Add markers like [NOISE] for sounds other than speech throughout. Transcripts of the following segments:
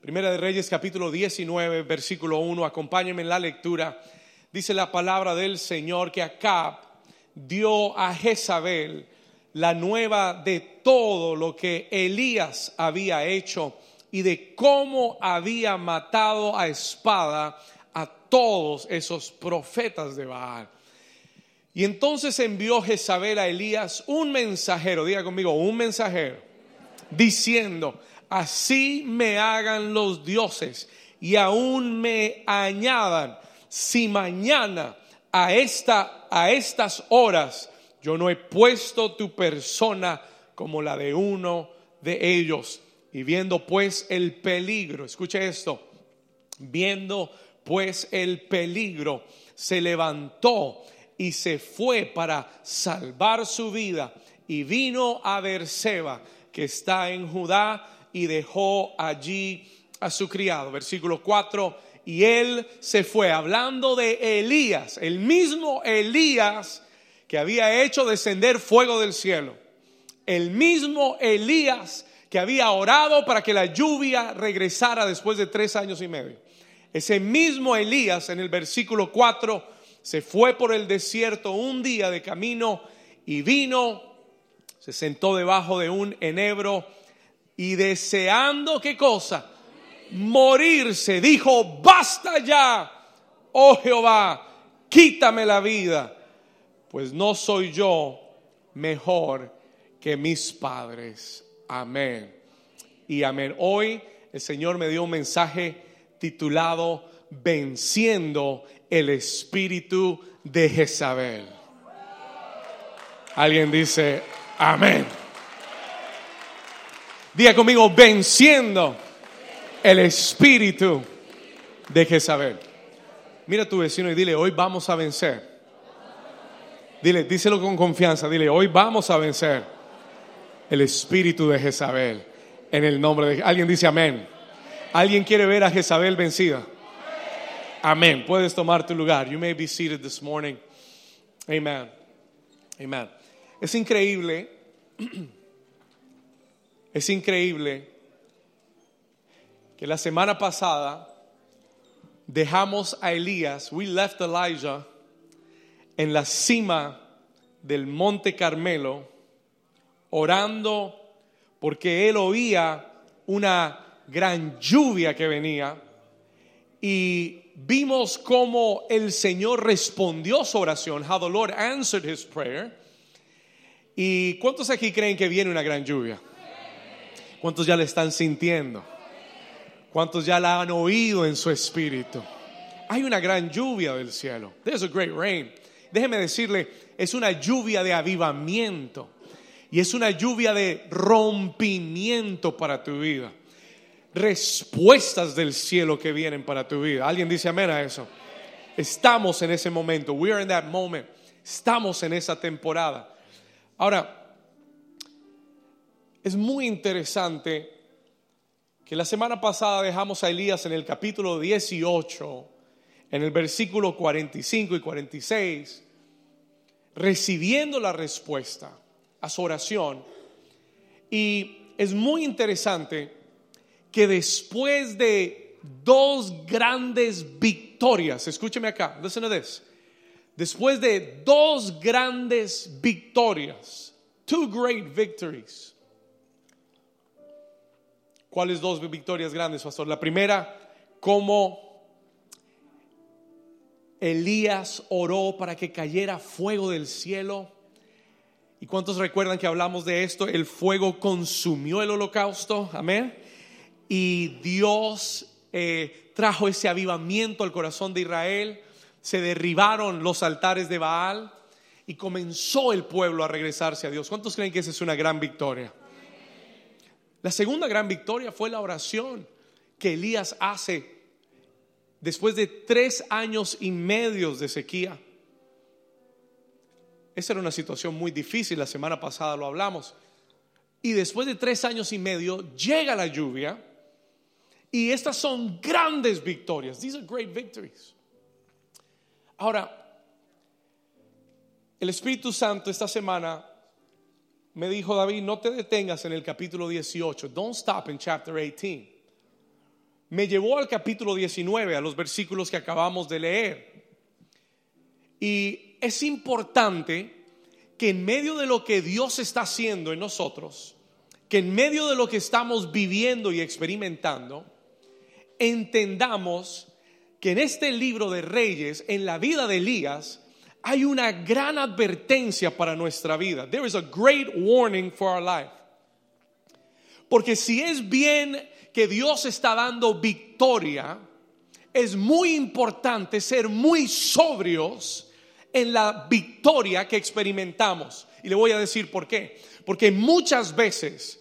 Primera de Reyes capítulo 19, versículo 1. Acompáñenme en la lectura. Dice la palabra del Señor que Acab dio a Jezabel la nueva de todo lo que Elías había hecho y de cómo había matado a espada a todos esos profetas de Baal. Y entonces envió Jezabel a Elías un mensajero, diga conmigo, un mensajero, diciendo, así me hagan los dioses y aún me añadan si mañana a, esta, a estas horas yo no he puesto tu persona como la de uno de ellos. Y viendo pues el peligro, escuche esto, viendo pues el peligro, se levantó y se fue para salvar su vida y vino a Berseba, que está en Judá, y dejó allí a su criado. Versículo 4, y él se fue, hablando de Elías, el mismo Elías que había hecho descender fuego del cielo, el mismo Elías que había orado para que la lluvia regresara después de tres años y medio. Ese mismo Elías en el versículo 4 se fue por el desierto un día de camino y vino, se sentó debajo de un enebro y deseando qué cosa? Morirse, dijo, basta ya, oh Jehová, quítame la vida, pues no soy yo mejor que mis padres. Amén. Y amén. Hoy el Señor me dio un mensaje titulado Venciendo el espíritu de Jezabel. Alguien dice, amén. Diga conmigo, venciendo el espíritu de Jezabel. Mira a tu vecino y dile, hoy vamos a vencer. Dile, díselo con confianza, dile, hoy vamos a vencer el espíritu de Jezabel. En el nombre de... Alguien dice amén. ¿Alguien quiere ver a Jezabel vencida? Amén. Puedes tomar tu lugar. You may be seated this morning. Amen. Amen. Es increíble. Es increíble que la semana pasada dejamos a Elías, we left Elijah en la cima del Monte Carmelo orando porque él oía una gran lluvia que venía y vimos cómo el Señor respondió su oración, how the Lord answered his prayer. ¿Y cuántos aquí creen que viene una gran lluvia? ¿Cuántos ya la están sintiendo? ¿Cuántos ya la han oído en su espíritu? Hay una gran lluvia del cielo. There's a great rain. Déjeme decirle, es una lluvia de avivamiento y es una lluvia de rompimiento para tu vida respuestas del cielo que vienen para tu vida. ¿Alguien dice amén a eso? Estamos en ese momento. We are in that moment. Estamos en esa temporada. Ahora, es muy interesante que la semana pasada dejamos a Elías en el capítulo 18, en el versículo 45 y 46, recibiendo la respuesta a su oración. Y es muy interesante que después de dos grandes victorias, escúcheme acá, listen to this. Después de dos grandes victorias, two great victories. ¿Cuáles dos victorias grandes, pastor? La primera, como Elías oró para que cayera fuego del cielo. ¿Y cuántos recuerdan que hablamos de esto? El fuego consumió el holocausto. Amén y Dios eh, trajo ese avivamiento al corazón de Israel, se derribaron los altares de Baal y comenzó el pueblo a regresarse a Dios. ¿Cuántos creen que esa es una gran victoria? La segunda gran victoria fue la oración que Elías hace después de tres años y medio de sequía. Esa era una situación muy difícil, la semana pasada lo hablamos. Y después de tres años y medio llega la lluvia y estas son grandes victorias. These are great victories. Ahora, el Espíritu Santo esta semana me dijo, David, no te detengas en el capítulo 18. Don't stop in chapter 18. me llevó al capítulo 19, a los versículos que acabamos de leer. Y es importante que en medio de lo que Dios está haciendo en nosotros, que en medio de lo que estamos viviendo y experimentando, entendamos que en este libro de Reyes, en la vida de Elías, hay una gran advertencia para nuestra vida. There is a great warning for our life. Porque si es bien que Dios está dando victoria, es muy importante ser muy sobrios en la victoria que experimentamos. Y le voy a decir por qué. Porque muchas veces,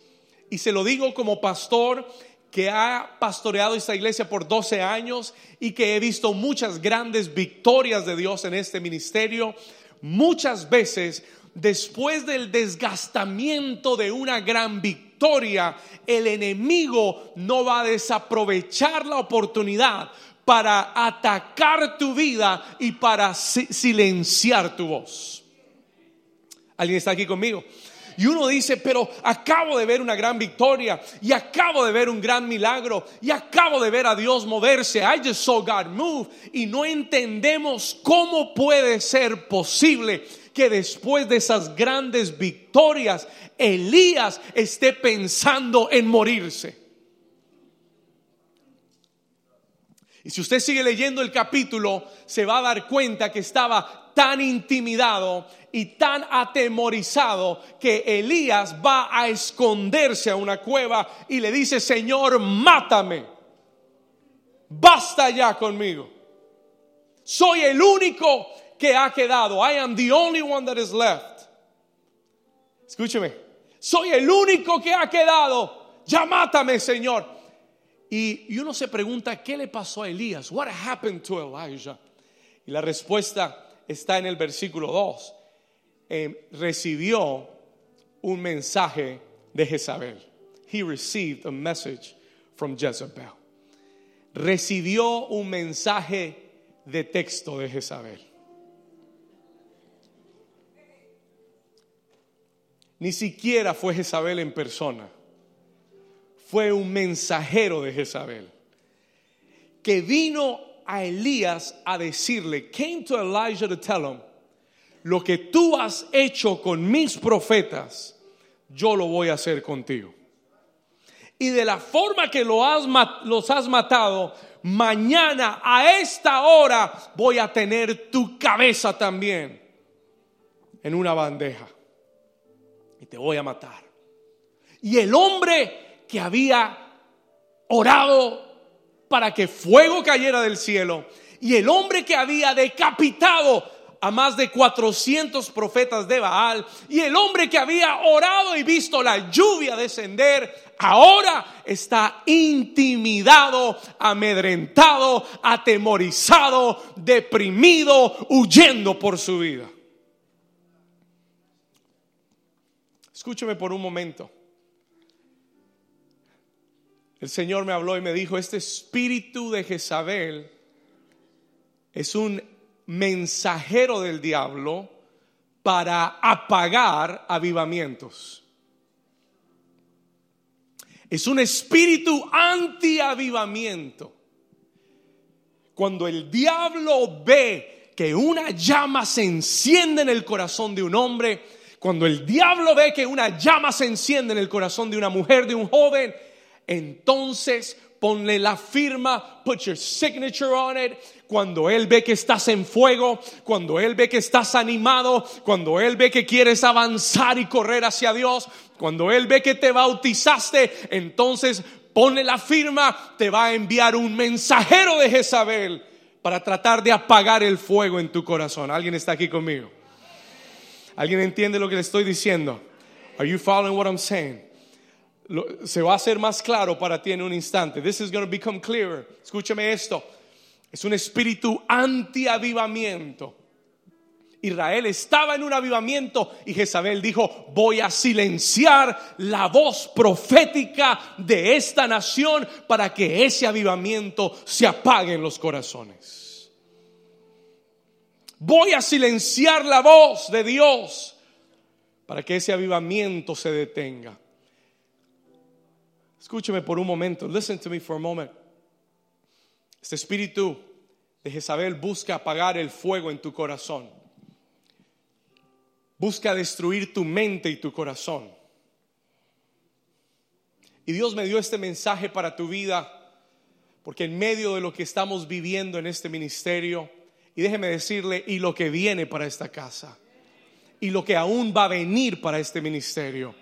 y se lo digo como pastor que ha pastoreado esta iglesia por 12 años y que he visto muchas grandes victorias de Dios en este ministerio, muchas veces después del desgastamiento de una gran victoria, el enemigo no va a desaprovechar la oportunidad para atacar tu vida y para silenciar tu voz. ¿Alguien está aquí conmigo? Y uno dice, pero acabo de ver una gran victoria y acabo de ver un gran milagro y acabo de ver a Dios moverse. I just saw God move. Y no entendemos cómo puede ser posible que después de esas grandes victorias, Elías esté pensando en morirse. Y si usted sigue leyendo el capítulo, se va a dar cuenta que estaba tan intimidado y tan atemorizado que Elías va a esconderse a una cueva y le dice, Señor, mátame. Basta ya conmigo. Soy el único que ha quedado. I am the only one that is left. Escúcheme. Soy el único que ha quedado. Ya mátame, Señor. Y, uno se pregunta, ¿qué le pasó a Elías? What happened to Elijah? Y la respuesta está en el versículo 2. Eh, recibió un mensaje de Jezabel. He received a message from Jezebel. Recibió un mensaje de texto de Jezabel. Ni siquiera fue Jezabel en persona fue un mensajero de Jezabel que vino a Elías a decirle, came to Elijah to tell him, lo que tú has hecho con mis profetas, yo lo voy a hacer contigo. Y de la forma que lo has, los has matado, mañana a esta hora voy a tener tu cabeza también en una bandeja. Y te voy a matar. Y el hombre que había orado para que fuego cayera del cielo y el hombre que había decapitado a más de 400 profetas de Baal y el hombre que había orado y visto la lluvia descender, ahora está intimidado, amedrentado, atemorizado, deprimido, huyendo por su vida. Escúcheme por un momento. El Señor me habló y me dijo, este espíritu de Jezabel es un mensajero del diablo para apagar avivamientos. Es un espíritu anti-avivamiento. Cuando el diablo ve que una llama se enciende en el corazón de un hombre, cuando el diablo ve que una llama se enciende en el corazón de una mujer, de un joven, entonces ponle la firma, put your signature on it. Cuando Él ve que estás en fuego, cuando Él ve que estás animado, cuando Él ve que quieres avanzar y correr hacia Dios, cuando Él ve que te bautizaste, entonces ponle la firma, te va a enviar un mensajero de Jezabel para tratar de apagar el fuego en tu corazón. ¿Alguien está aquí conmigo? ¿Alguien entiende lo que le estoy diciendo? Are you following what I'm saying? Se va a hacer más claro para ti en un instante. This is going to become clearer. Escúchame esto. Es un espíritu anti-avivamiento. Israel estaba en un avivamiento y Jezabel dijo, voy a silenciar la voz profética de esta nación para que ese avivamiento se apague en los corazones. Voy a silenciar la voz de Dios para que ese avivamiento se detenga. Escúcheme por un momento. Listen to me for a moment. Este espíritu de Jezabel busca apagar el fuego en tu corazón. Busca destruir tu mente y tu corazón. Y Dios me dio este mensaje para tu vida, porque en medio de lo que estamos viviendo en este ministerio, y déjeme decirle, y lo que viene para esta casa, y lo que aún va a venir para este ministerio,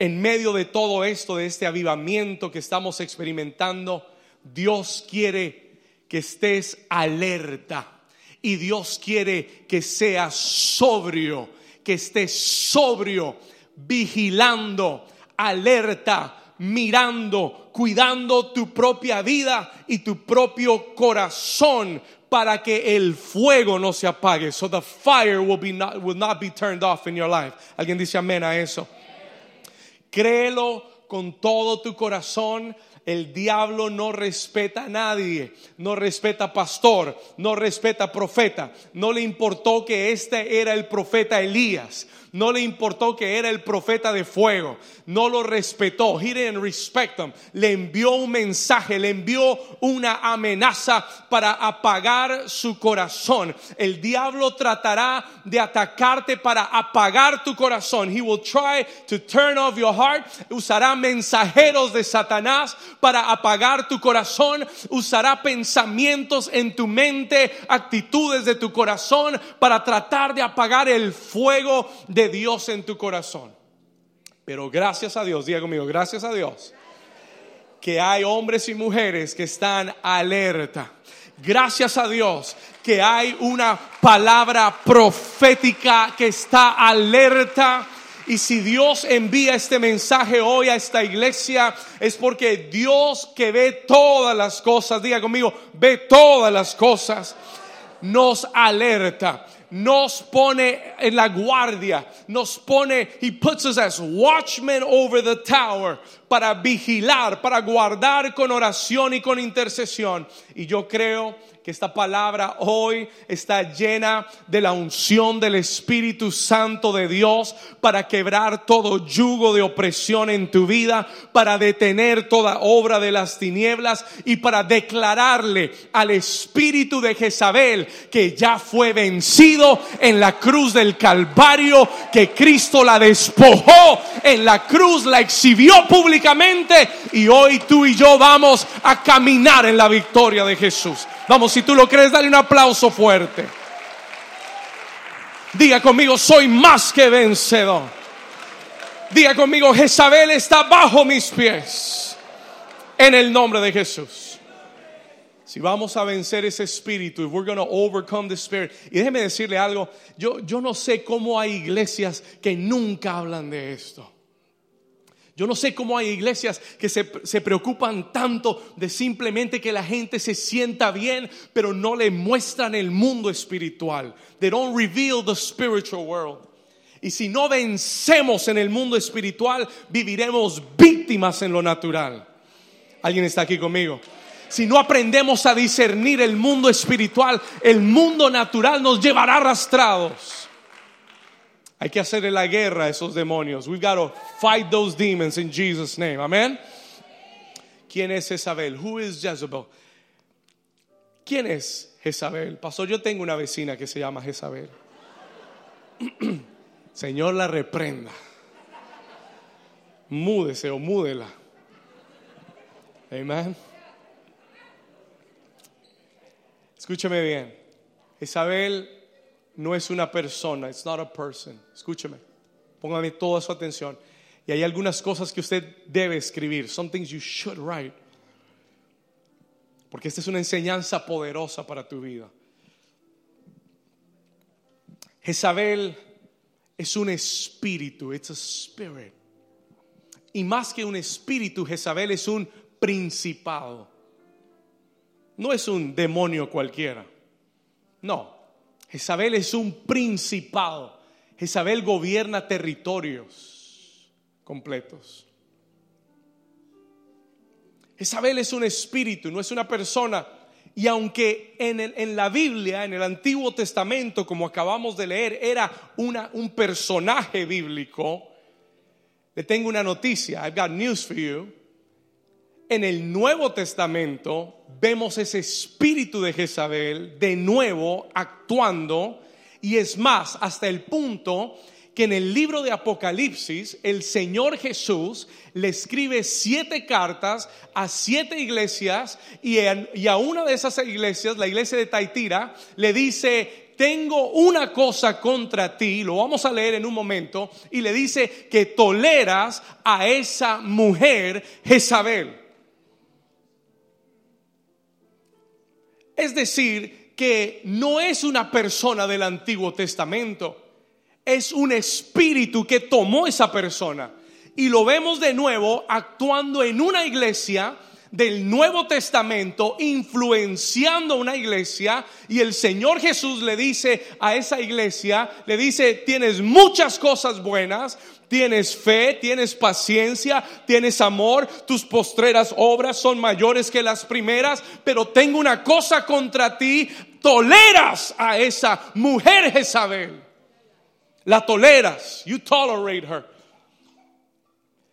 en medio de todo esto, de este avivamiento que estamos experimentando, Dios quiere que estés alerta y Dios quiere que seas sobrio, que estés sobrio, vigilando, alerta, mirando, cuidando tu propia vida y tu propio corazón para que el fuego no se apague. So the fire will, be not, will not be turned off in your life. ¿Alguien dice amén a eso? Créelo con todo tu corazón. El diablo no respeta a nadie, no respeta pastor, no respeta profeta. No le importó que este era el profeta Elías. No le importó que era el profeta de fuego. No lo respetó. He didn't respect him. Le envió un mensaje, le envió una amenaza para apagar su corazón. El diablo tratará de atacarte para apagar tu corazón. He will try to turn off your heart. Usará mensajeros de Satanás para apagar tu corazón. Usará pensamientos en tu mente, actitudes de tu corazón para tratar de apagar el fuego de Dios en tu corazón. Pero gracias a Dios, diga conmigo, gracias a Dios, que hay hombres y mujeres que están alerta. Gracias a Dios que hay una palabra profética que está alerta. Y si Dios envía este mensaje hoy a esta iglesia, es porque Dios que ve todas las cosas, diga conmigo, ve todas las cosas, nos alerta nos pone en la guardia, nos pone, he puts us as watchmen over the tower para vigilar, para guardar con oración y con intercesión. Y yo creo que esta palabra hoy está llena de la unción del Espíritu Santo de Dios para quebrar todo yugo de opresión en tu vida, para detener toda obra de las tinieblas y para declararle al espíritu de Jezabel que ya fue vencido en la cruz del Calvario, que Cristo la despojó en la cruz, la exhibió públicamente y hoy tú y yo vamos a caminar en la victoria de Jesús. Vamos, si tú lo crees, dale un aplauso fuerte. Diga conmigo, soy más que vencedor. Diga conmigo, Jezabel está bajo mis pies. En el nombre de Jesús. Si vamos a vencer ese espíritu, if we're going to overcome the spirit. Y déjeme decirle algo, yo, yo no sé cómo hay iglesias que nunca hablan de esto. Yo no sé cómo hay iglesias que se, preocupan tanto de simplemente que la gente se sienta bien, pero no le muestran el mundo espiritual. They don't reveal the spiritual world. Y si no vencemos en el mundo espiritual, viviremos víctimas en lo natural. ¿Alguien está aquí conmigo? Si no aprendemos a discernir el mundo espiritual, el mundo natural nos llevará arrastrados. Hay que hacerle la guerra a esos demonios. We've got to fight those demons in Jesus' name. Amén. ¿Quién es Jezabel? Who is Jezebel? ¿Quién es Jezabel? Pastor, yo tengo una vecina que se llama Jezabel. [CLEARS THROAT] Señor la reprenda. Múdese o múdela. Amén. Escúcheme bien. Jezabel no es una persona, it's not a person. Escúcheme, póngame toda su atención. Y hay algunas cosas que usted debe escribir, some things you should write. Porque esta es una enseñanza poderosa para tu vida. Jezabel es un espíritu, it's a spirit. Y más que un espíritu, Jezabel es un principado. No es un demonio cualquiera. No, Jezabel es un principado. Jezabel gobierna territorios completos. Jezabel es un espíritu, no es una persona. Y aunque en, en, la Biblia, en el Antiguo Testamento, como acabamos de leer, era una, un personaje bíblico, le tengo una noticia. I've got news for you. En el Nuevo Testamento vemos ese espíritu de Jezabel de nuevo actuando y es más, hasta el punto que en el libro de Apocalipsis el Señor Jesús le escribe siete cartas a siete iglesias y, a una de esas iglesias, la iglesia de Taitira, le dice, tengo una cosa contra ti, lo vamos a leer en un momento, y le dice que toleras a esa mujer Jezabel. Es decir, que no es una persona del Antiguo Testamento, es un espíritu que tomó esa persona. Y lo vemos de nuevo actuando en una iglesia del Nuevo Testamento, influenciando una iglesia. Y el Señor Jesús le dice a esa iglesia, le dice, tienes muchas cosas buenas, tienes fe, tienes paciencia, tienes amor, tus postreras obras son mayores que las primeras, pero tengo una cosa contra ti, toleras a esa mujer Jezabel. La toleras, you tolerate her.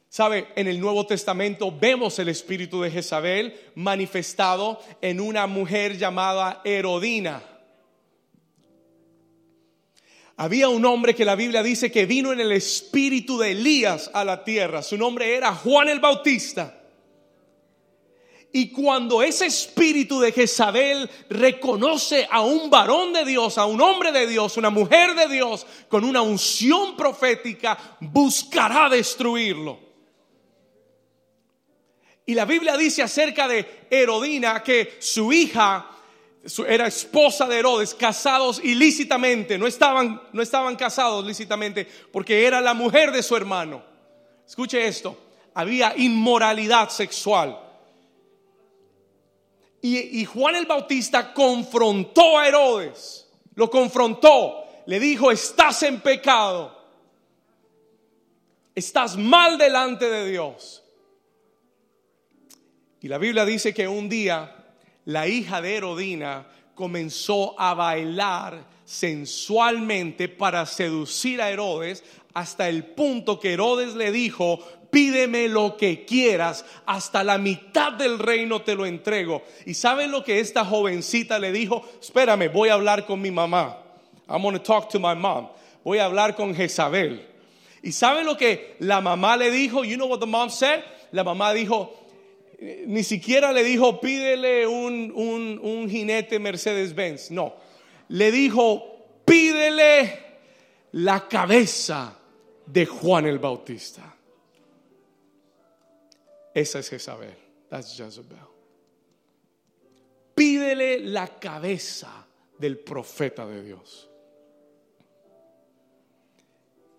Sabe, en el Nuevo Testamento vemos el espíritu de Jezabel manifestado en una mujer llamada Herodina. Había un hombre que la Biblia dice que vino en el espíritu de Elías a la tierra. Su nombre era Juan el Bautista. Y cuando ese espíritu de Jezabel reconoce a un varón de Dios, a un hombre de Dios, una mujer de Dios, con una unción profética, buscará destruirlo. Y la Biblia dice acerca de Herodina que su hija era esposa de Herodes, casados ilícitamente, no estaban, no estaban casados lícitamente porque era la mujer de su hermano. Escuche esto, había inmoralidad sexual. Y, y Juan el Bautista confrontó a Herodes, lo confrontó, le dijo, estás en pecado, estás mal delante de Dios. Y la Biblia dice que un día la hija de Herodina comenzó a bailar sensualmente para seducir a Herodes hasta el punto que Herodes le dijo, pídeme lo que quieras, hasta la mitad del reino te lo entrego. ¿Y saben lo que esta jovencita le dijo? Espérame, voy a hablar con mi mamá. I'm going to talk to my mom. Voy a hablar con Jezabel. ¿Y saben lo que la mamá le dijo? You know what the mom said? La mamá dijo, ni siquiera le dijo, pídele un, un, jinete Mercedes-Benz. No, le dijo, pídele la cabeza de Juan el Bautista. Esa es Jezabel. That's Jezebel. Pídele la cabeza del profeta de Dios.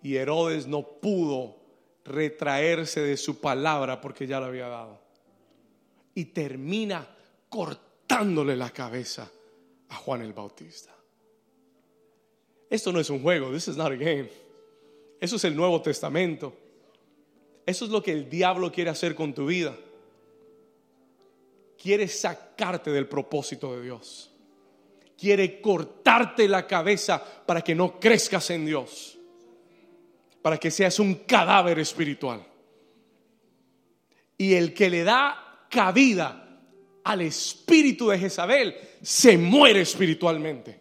Y Herodes no pudo retraerse de su palabra porque ya la había dado y termina cortándole la cabeza a Juan el Bautista. Esto no es un juego, this is not a game. Eso es el Nuevo Testamento. Eso es lo que el diablo quiere hacer con tu vida. Quiere sacarte del propósito de Dios. Quiere cortarte la cabeza para que no crezcas en Dios. Para que seas un cadáver espiritual. Y el que le da cabida al espíritu de Jezabel, se muere espiritualmente.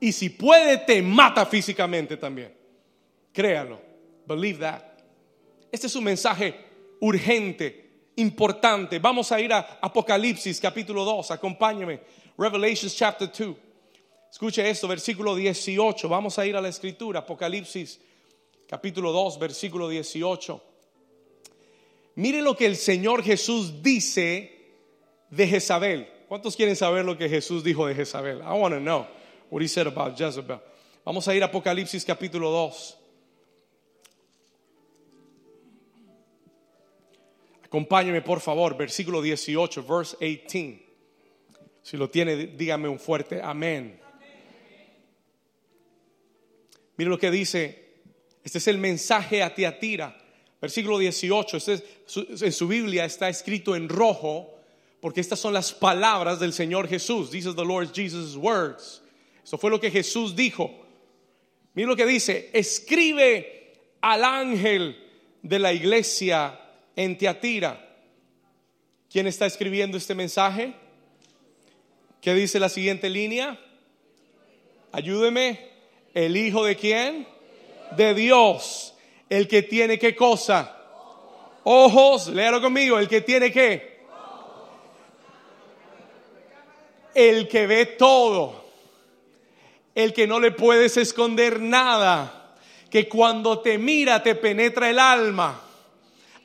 Y si puede, te mata físicamente también. Créalo. Believe that. Este es un mensaje urgente, importante. Vamos a ir a Apocalipsis capítulo 2. Acompáñeme. Revelations chapter 2. Escuche esto, versículo 18. Vamos a ir a la escritura. Apocalipsis capítulo 2, versículo 18. Mire lo que el Señor Jesús dice de Jezabel. ¿Cuántos quieren saber lo que Jesús dijo de Jezabel? I want to know what he said about Jezebel. Vamos a ir a Apocalipsis capítulo 2. Acompáñeme por favor, versículo 18, verse 18. Si lo tiene, dígame un fuerte amén. Mire lo que dice. Este es el mensaje a Tiatira Versículo 18, este en su Biblia está escrito en rojo porque estas son las palabras del Señor Jesús. These are the Lord Jesus' words. Eso fue lo que Jesús dijo. Mira lo que dice, escribe al ángel de la iglesia en Teatira. ¿Quién está escribiendo este mensaje? ¿Qué dice la siguiente línea? Ayúdeme. ¿El Hijo de quién? De Dios. El que tiene qué cosa? Ojos, léalo conmigo. El que tiene qué? El que ve todo. El que no le puedes esconder nada. Que cuando te mira te penetra el alma.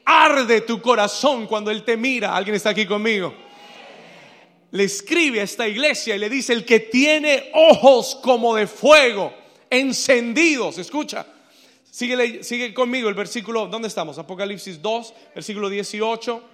Arde tu corazón cuando Él te mira. ¿Alguien está aquí conmigo? Le escribe a esta iglesia y le dice, el que tiene ojos como de fuego, encendidos, escucha, sigue, conmigo el versículo, ¿dónde estamos? Apocalipsis 2, versículo 18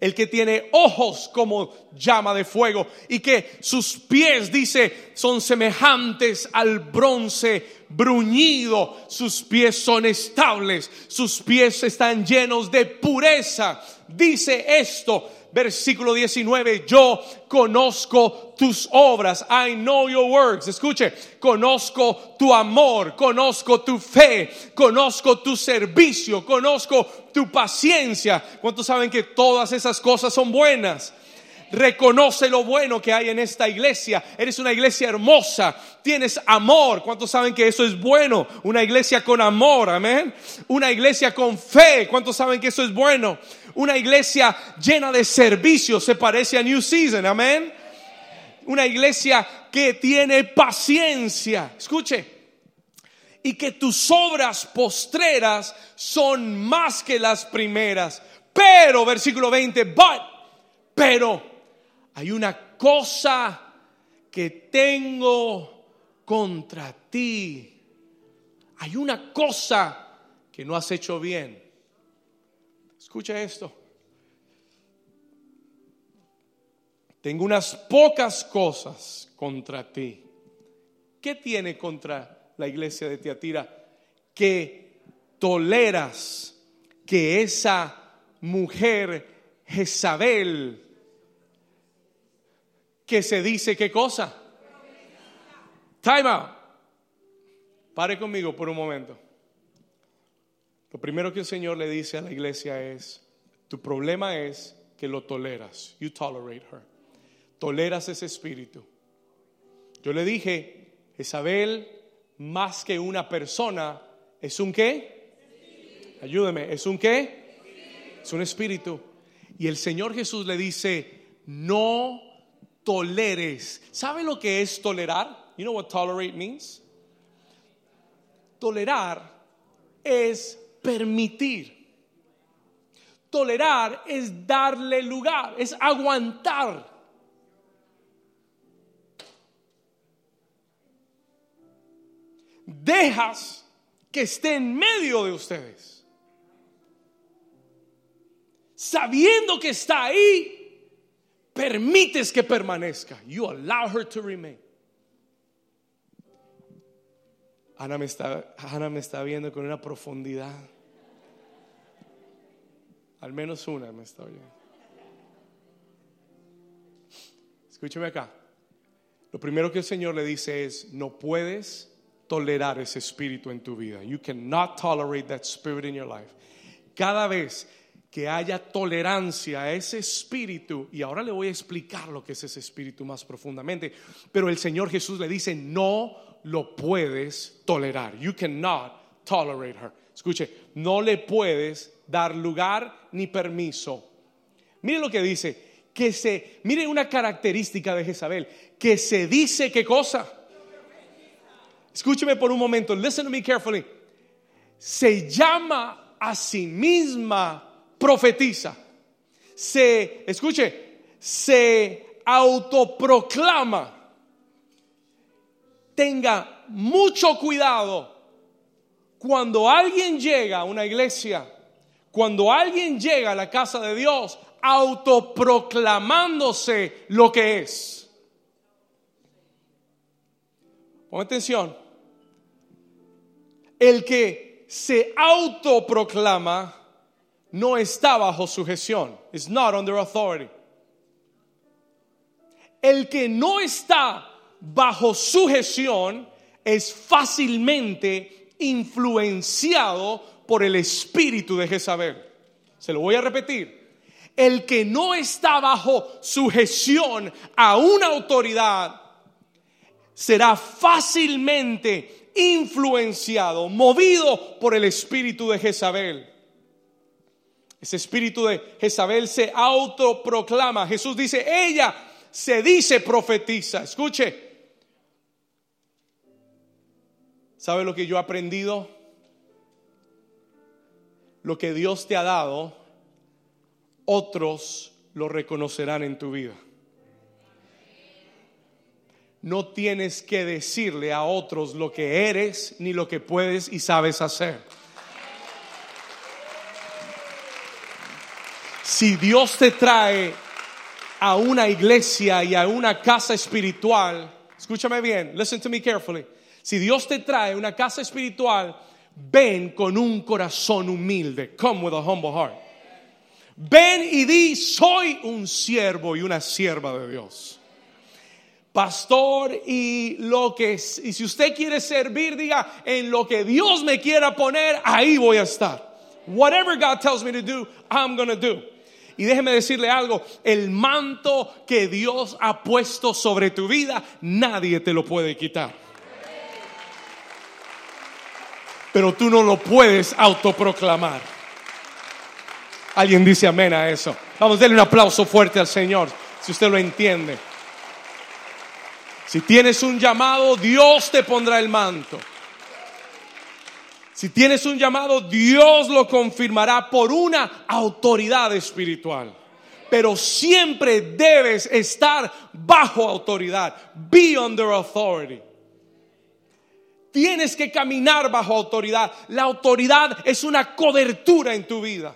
el que tiene ojos como llama de fuego y que sus pies, dice, son semejantes al bronce bruñido, sus pies son estables, sus pies están llenos de pureza. Dice esto, versículo 19, yo conozco tus obras, I know your works. Escuche, conozco tu amor, conozco tu fe, conozco tu servicio, conozco tu paciencia. ¿Cuántos saben que todas esas cosas son buenas? Reconoce lo bueno que hay en esta iglesia. Eres una iglesia hermosa. Tienes amor. ¿Cuántos saben que eso es bueno? Una iglesia con amor. Amén. Una iglesia con fe. ¿Cuántos saben que eso es bueno? Una iglesia llena de servicio. Se parece a New Season. Amén. Una iglesia que tiene paciencia. Escuche y que tus obras postreras son más que las primeras. Pero, versículo 20, but, pero hay una cosa que tengo contra ti. Hay una cosa que no has hecho bien. Escucha esto. Tengo unas pocas cosas contra ti. ¿Qué tiene contra la iglesia de Tiatira? Que toleras que esa mujer Jezabel que se dice qué cosa. Time out. Pare conmigo por un momento. Lo primero que el Señor le dice a la iglesia es, tu problema es que lo toleras. You tolerate her. Toleras ese espíritu. Yo le dije, Isabel, más que una persona, es un qué? Ayúdeme, ¿es un qué? Es un espíritu. Y el Señor Jesús le dice, no toleres. ¿Sabe lo que es tolerar? You know what tolerate means? Tolerar es permitir. Tolerar es darle lugar, es aguantar. Dejas que esté en medio de ustedes. Sabiendo que está ahí, permites que permanezca. You allow her to remain. Ana me está, Ana me está viendo con una profundidad. Al menos una me está oyendo. Escúcheme acá. Lo primero que el Señor le dice es, no puedes tolerar ese espíritu en tu vida. You cannot tolerate that spirit in your life. Cada vez que haya tolerancia a ese espíritu. Y ahora le voy a explicar lo que es ese espíritu más profundamente. Pero el Señor Jesús le dice, no lo puedes tolerar. You cannot tolerate her. Escuche, no le puedes dar lugar ni permiso. Mire lo que dice, que se, mire una característica de Jezabel, que se dice qué cosa. Escúcheme por un momento, listen to me carefully. Se llama a sí misma profetiza, se, escuche, se autoproclama. Tenga mucho cuidado cuando alguien llega a una iglesia, cuando alguien llega a la casa de Dios, autoproclamándose lo que es. Pon atención. El que se autoproclama no está bajo sujeción. It's not under authority. El que no está bajo sujeción es fácilmente influenciado por el espíritu de Jezabel. Se lo voy a repetir. el que no está bajo sujeción a una autoridad será fácilmente influenciado, movido por el espíritu de Jezabel. Ese espíritu de Jezabel se autoproclama. Jesús dice, ella se dice profetiza. Escuche. ¿Sabe lo que yo he aprendido? Lo que Dios te ha dado, otros lo reconocerán en tu vida. No tienes que decirle a otros lo que eres ni lo que puedes y sabes hacer. Si Dios te trae a una iglesia y a una casa espiritual, escúchame bien, listen to me carefully. Si Dios te trae una casa espiritual, ven con un corazón humilde. Come with a humble heart. Ven y di, soy un siervo y una sierva de Dios. Pastor, y lo que y si usted quiere servir, diga, en lo que Dios me quiera poner, ahí voy a estar. Whatever God tells me to do, I'm going to do. Y déjeme decirle algo, el manto que Dios ha puesto sobre tu vida, nadie te lo puede quitar. Pero tú no lo puedes autoproclamar. Alguien dice amén a eso. Vamos, a darle un aplauso fuerte al Señor, si usted lo entiende. Si tienes un llamado, Dios te pondrá el manto. Si tienes un llamado, Dios lo confirmará por una autoridad espiritual. Pero siempre debes estar bajo autoridad. Be under authority. Tienes que caminar bajo autoridad. La autoridad es una cobertura en tu vida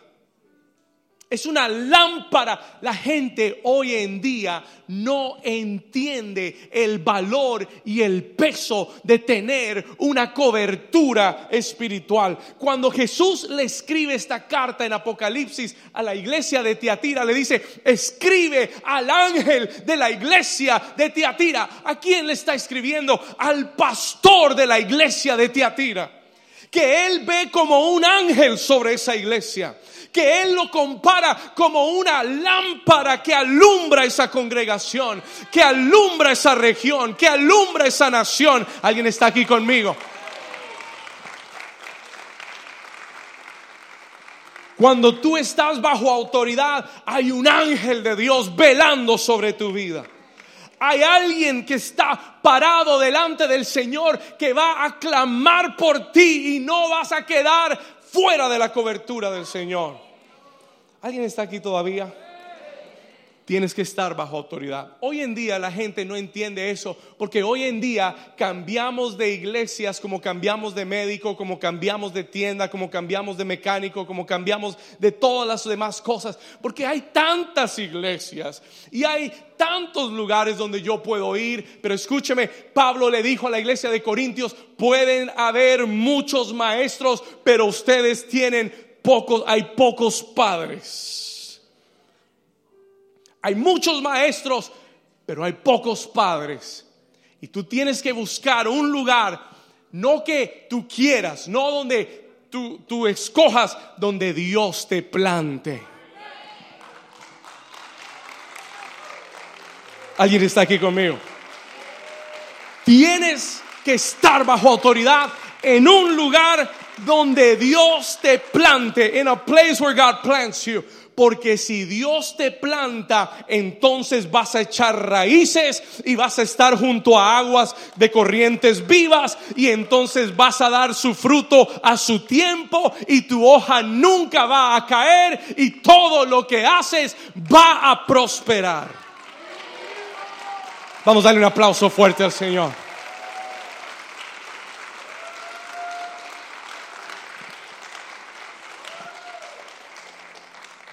es una lámpara. La gente hoy en día no entiende el valor y el peso de tener una cobertura espiritual. Cuando Jesús le escribe esta carta en Apocalipsis a la iglesia de Tiatira, le dice, escribe al ángel de la iglesia de Tiatira. ¿A quién le está escribiendo? Al pastor de la iglesia de Tiatira. Que él ve como un ángel sobre esa iglesia que Él lo compara como una lámpara que alumbra esa congregación, que alumbra esa región, que alumbra esa nación. ¿Alguien está aquí conmigo? Cuando tú estás bajo autoridad, hay un ángel de Dios velando sobre tu vida. Hay alguien que está parado delante del Señor que va a clamar por ti y no vas a quedar fuera de la cobertura del Señor. ¿Alguien está aquí todavía? Tienes que estar bajo autoridad. Hoy en día la gente no entiende eso porque hoy en día cambiamos de iglesias como cambiamos de médico, como cambiamos de tienda, como cambiamos de mecánico, como cambiamos de todas las demás cosas. Porque hay tantas iglesias y hay tantos lugares donde yo puedo ir. Pero escúcheme, Pablo le dijo a la iglesia de Corintios, pueden haber muchos maestros, pero ustedes tienen pocos, hay pocos padres. Hay muchos maestros, pero hay pocos padres. Y tú tienes que buscar un lugar, no que tú quieras, no donde tú, tú escojas, donde Dios te plante. ¿Alguien está aquí conmigo? Tienes que estar bajo autoridad en un lugar donde Dios te plante, in a place where God plants you. Porque si Dios te planta, entonces vas a echar raíces y vas a estar junto a aguas de corrientes vivas y entonces vas a dar su fruto a su tiempo y tu hoja nunca va a caer y todo lo que haces va a prosperar. Vamos a darle un aplauso fuerte al Señor.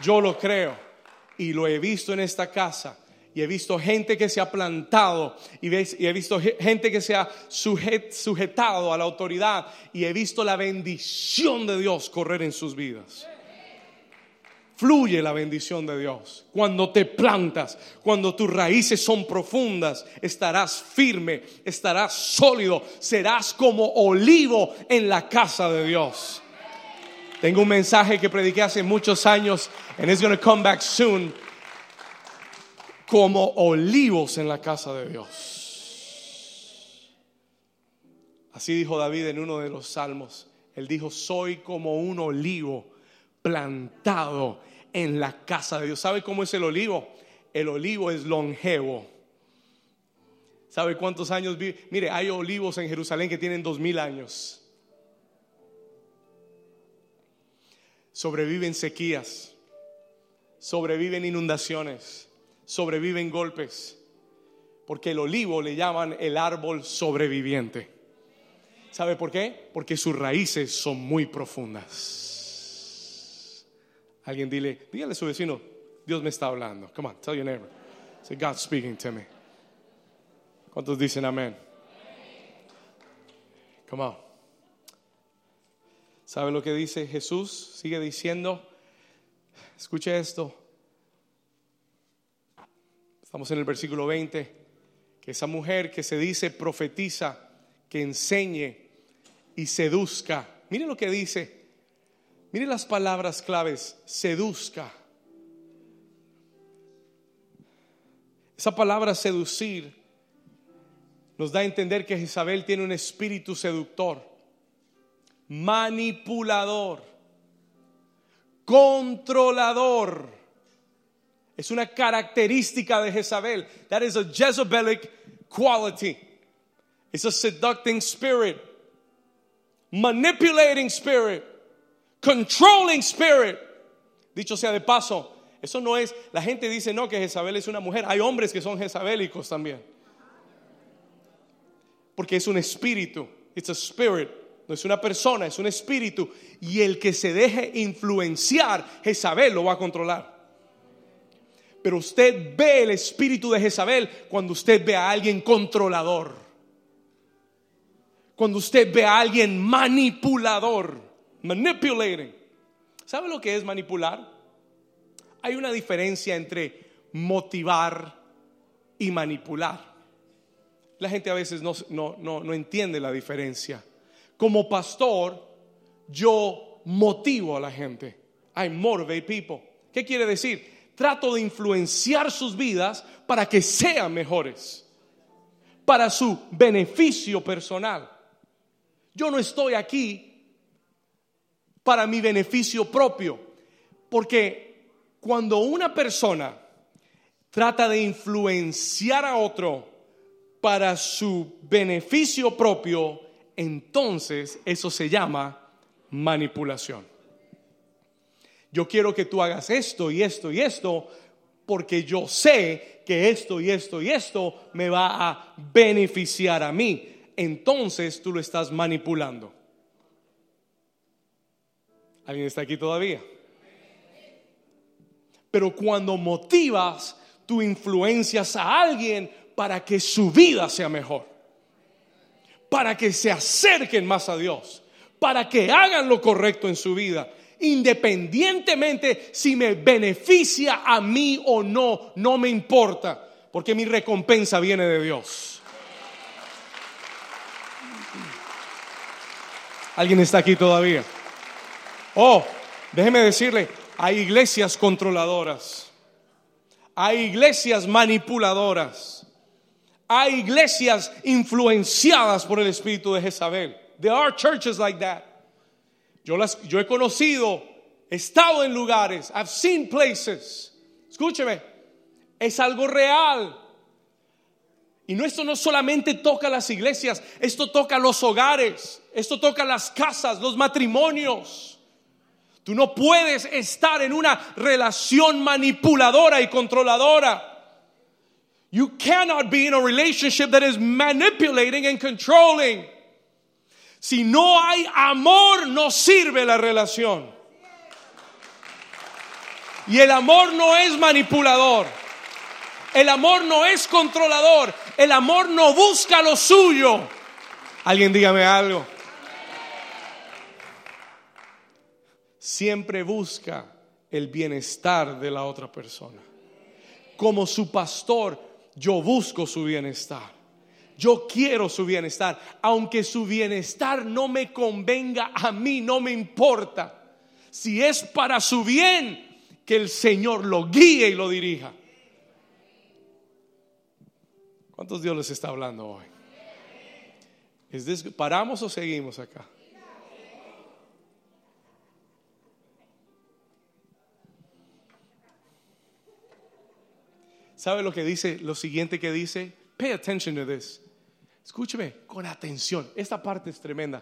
Yo lo creo y lo he visto en esta casa. Y he visto gente que se ha plantado y he visto gente que se ha sujetado a la autoridad y he visto la bendición de Dios correr en sus vidas. Fluye la bendición de Dios. Cuando te plantas, cuando tus raíces son profundas, estarás firme, estarás sólido, serás como olivo en la casa de Dios. Tengo un mensaje que prediqué hace muchos años and it's going to come back soon. Como olivos en la casa de Dios. Así dijo David en uno de los salmos. Él dijo, soy como un olivo plantado en la casa de Dios. ¿Sabe cómo es el olivo? El olivo es longevo. ¿Sabe cuántos años vive? Mire, hay olivos en Jerusalén que tienen dos mil años. Sobreviven sequías, sobreviven inundaciones, sobreviven golpes, porque el olivo le llaman el árbol sobreviviente. ¿Sabe por qué? Porque sus raíces son muy profundas. Alguien dile, dígale a su vecino, Dios me está hablando. Come on, tell your neighbor. Say, God's speaking to me. ¿Cuántos dicen amén? Come on. ¿Sabe lo que dice Jesús? Sigue diciendo, escuche esto. Estamos en el versículo 20, que esa mujer que se dice profetiza, que enseñe y seduzca. Mire lo que dice. Mire las palabras claves, seduzca. Esa palabra seducir nos da a entender que Jezabel tiene un espíritu seductor, manipulador, controlador. Es una característica de Jezabel. That is a Jezebelic quality. It's a seducing spirit, manipulating spirit, controlling spirit. Dicho sea de paso, eso no es, la gente dice no que Jezabel es una mujer. Hay hombres que son jezabélicos también porque es un espíritu. It's a spirit. No es una persona, es un espíritu. Y el que se deje influenciar, Jezabel lo va a controlar. Pero usted ve el espíritu de Jezabel cuando usted ve a alguien controlador. Cuando usted ve a alguien manipulador. Manipulating. ¿Sabe lo que es manipular? Hay una diferencia entre motivar y manipular. La gente a veces no, no, entiende la diferencia. Como pastor, yo motivo a la gente. I motivate people. ¿Qué quiere decir? Trato de influenciar sus vidas para que sean mejores, para su beneficio personal. Yo no estoy aquí para mi beneficio propio, porque cuando una persona trata de influenciar a otro para su beneficio propio, entonces eso se llama manipulación. Yo quiero que tú hagas esto y esto y esto porque yo sé que esto y esto y esto me va a beneficiar a mí. Entonces tú lo estás manipulando. ¿Alguien está aquí todavía? Pero cuando motivas, tú influencias a alguien para que su vida sea mejor, para que se acerquen más a Dios, para que hagan lo correcto en su vida, independientemente si me beneficia a mí o no, no me importa, porque mi recompensa viene de Dios. ¿Alguien está aquí todavía? Oh, déjeme decirle, hay iglesias controladoras, hay iglesias manipuladoras hay iglesias influenciadas por el espíritu de Jezabel. There are churches like that. Yo, las, yo he conocido, he estado en lugares, I've seen places. Escúcheme, es algo real. Y no, esto no solamente toca las iglesias, esto toca los hogares, esto toca las casas, los matrimonios. Tú no puedes estar en una relación manipuladora y controladora. You cannot be in a relationship that is manipulating and controlling. Si no hay amor, no sirve la relación. Y el amor no es manipulador. El amor no es controlador. El amor no busca lo suyo. Alguien dígame algo. Siempre busca el bienestar de la otra persona. Como su pastor, yo busco su bienestar. Yo quiero su bienestar. Aunque su bienestar no me convenga a mí, no me importa. Si es para su bien, que el Señor lo guíe y lo dirija. ¿Cuántos Dios les está hablando hoy? ¿Paramos o seguimos acá? ¿Sabe lo que dice? Lo siguiente que dice. Pay attention to this. Escúcheme con atención. Esta parte es tremenda.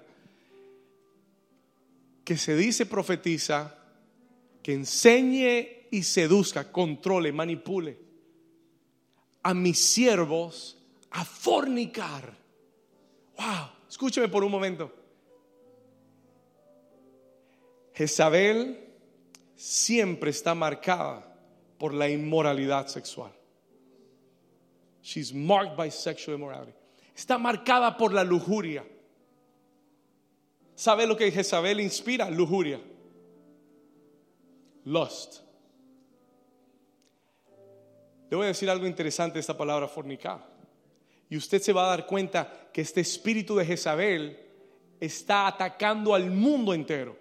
Que se dice, profetiza, que enseñe y seduzca, controle, manipule a mis siervos a fornicar. Wow, escúcheme por un momento. Jezabel siempre está marcada por la inmoralidad sexual. She's marked by sexual immorality. Está marcada por la lujuria. ¿Sabe lo que Jezabel inspira? Lujuria. Lust. Le voy a decir algo interesante esta palabra fornicar. Y usted se va a dar cuenta que este espíritu de Jezabel está atacando al mundo entero.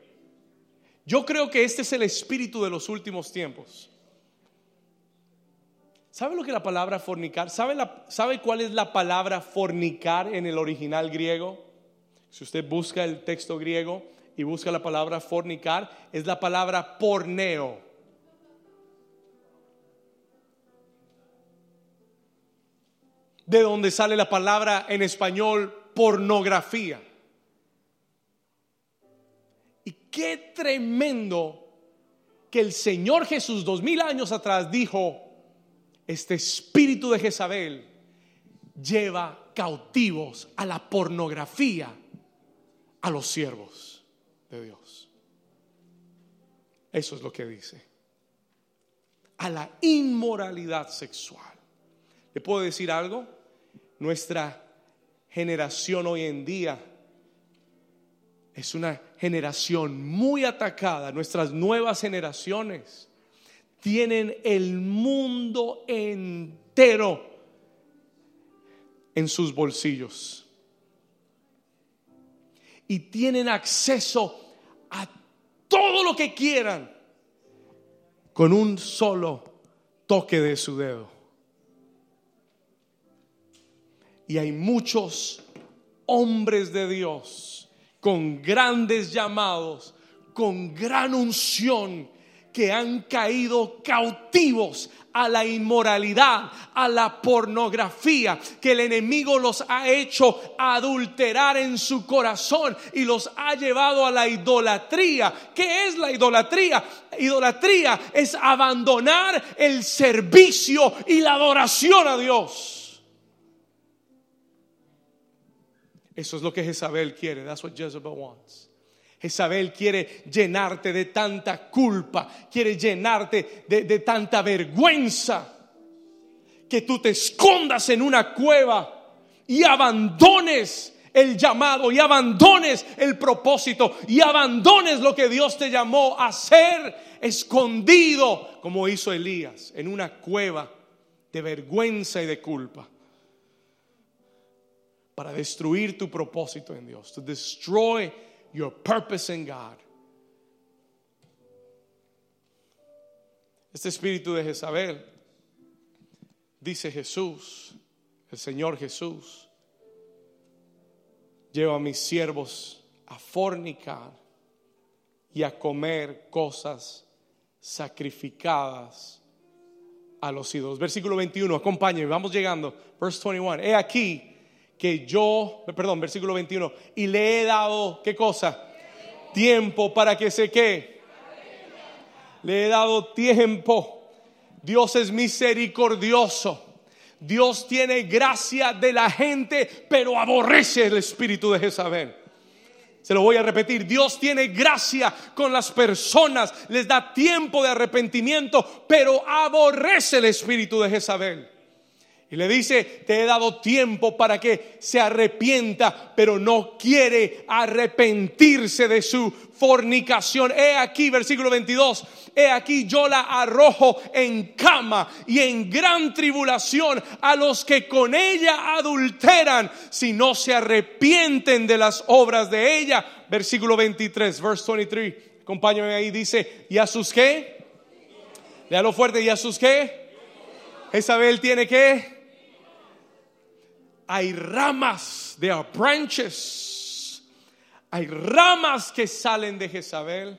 Yo creo que este es el espíritu de los últimos tiempos. ¿Sabe lo que la palabra fornicar? ¿Sabe, ¿Sabe cuál es la palabra fornicar en el original griego? Si usted busca el texto griego y busca la palabra fornicar, es la palabra porneo. De donde sale la palabra en español pornografía. Y qué tremendo que el Señor Jesús dos mil años atrás dijo, este espíritu de Jezabel lleva cautivos a la pornografía a los siervos de Dios. Eso es lo que dice. A la inmoralidad sexual. ¿Le puedo decir algo? Nuestra generación hoy en día es una generación muy atacada. Nuestras nuevas generaciones tienen el mundo entero en sus bolsillos. Y tienen acceso a todo lo que quieran con un solo toque de su dedo. Y hay muchos hombres de Dios con grandes llamados, con gran unción, que han caído cautivos a la inmoralidad, a la pornografía, que el enemigo los ha hecho adulterar en su corazón y los ha llevado a la idolatría. ¿Qué es la idolatría? Idolatría es abandonar el servicio y la adoración a Dios. Eso es lo que Jezabel quiere. That's what Jezebel wants. Isabel quiere llenarte de tanta culpa, quiere llenarte de, tanta vergüenza, que tú te escondas en una cueva y abandones el llamado y abandones el propósito y abandones lo que Dios te llamó a hacer escondido, como hizo Elías, en una cueva de vergüenza y de culpa para destruir tu propósito en Dios, to destroy your purpose in God. Este espíritu de Jezabel, dice Jesús, el Señor Jesús, lleva a mis siervos a fornicar y a comer cosas sacrificadas a los ídolos. Versículo 21, acompáñenme, vamos llegando. Verse 21. He aquí que yo, perdón, versículo 21, y le he dado, ¿qué cosa? Tiempo para que se qué. Le he dado tiempo. Dios es misericordioso. Dios tiene gracia de la gente, pero aborrece el espíritu de Jezabel. Se lo voy a repetir, Dios tiene gracia con las personas, les da tiempo de arrepentimiento, pero aborrece el espíritu de Jezabel. Y le dice, te he dado tiempo para que se arrepienta, pero no quiere arrepentirse de su fornicación. He aquí, versículo 22, he aquí yo la arrojo en cama y en gran tribulación a los que con ella adulteran, si no se arrepienten de las obras de ella. Versículo 23, verse 23. Acompáñame ahí, dice, ¿y a sus qué? Léalo fuerte, ¿y a sus qué? Jezabel tiene qué? Hay ramas, de branches. Hay ramas que salen de Jezabel,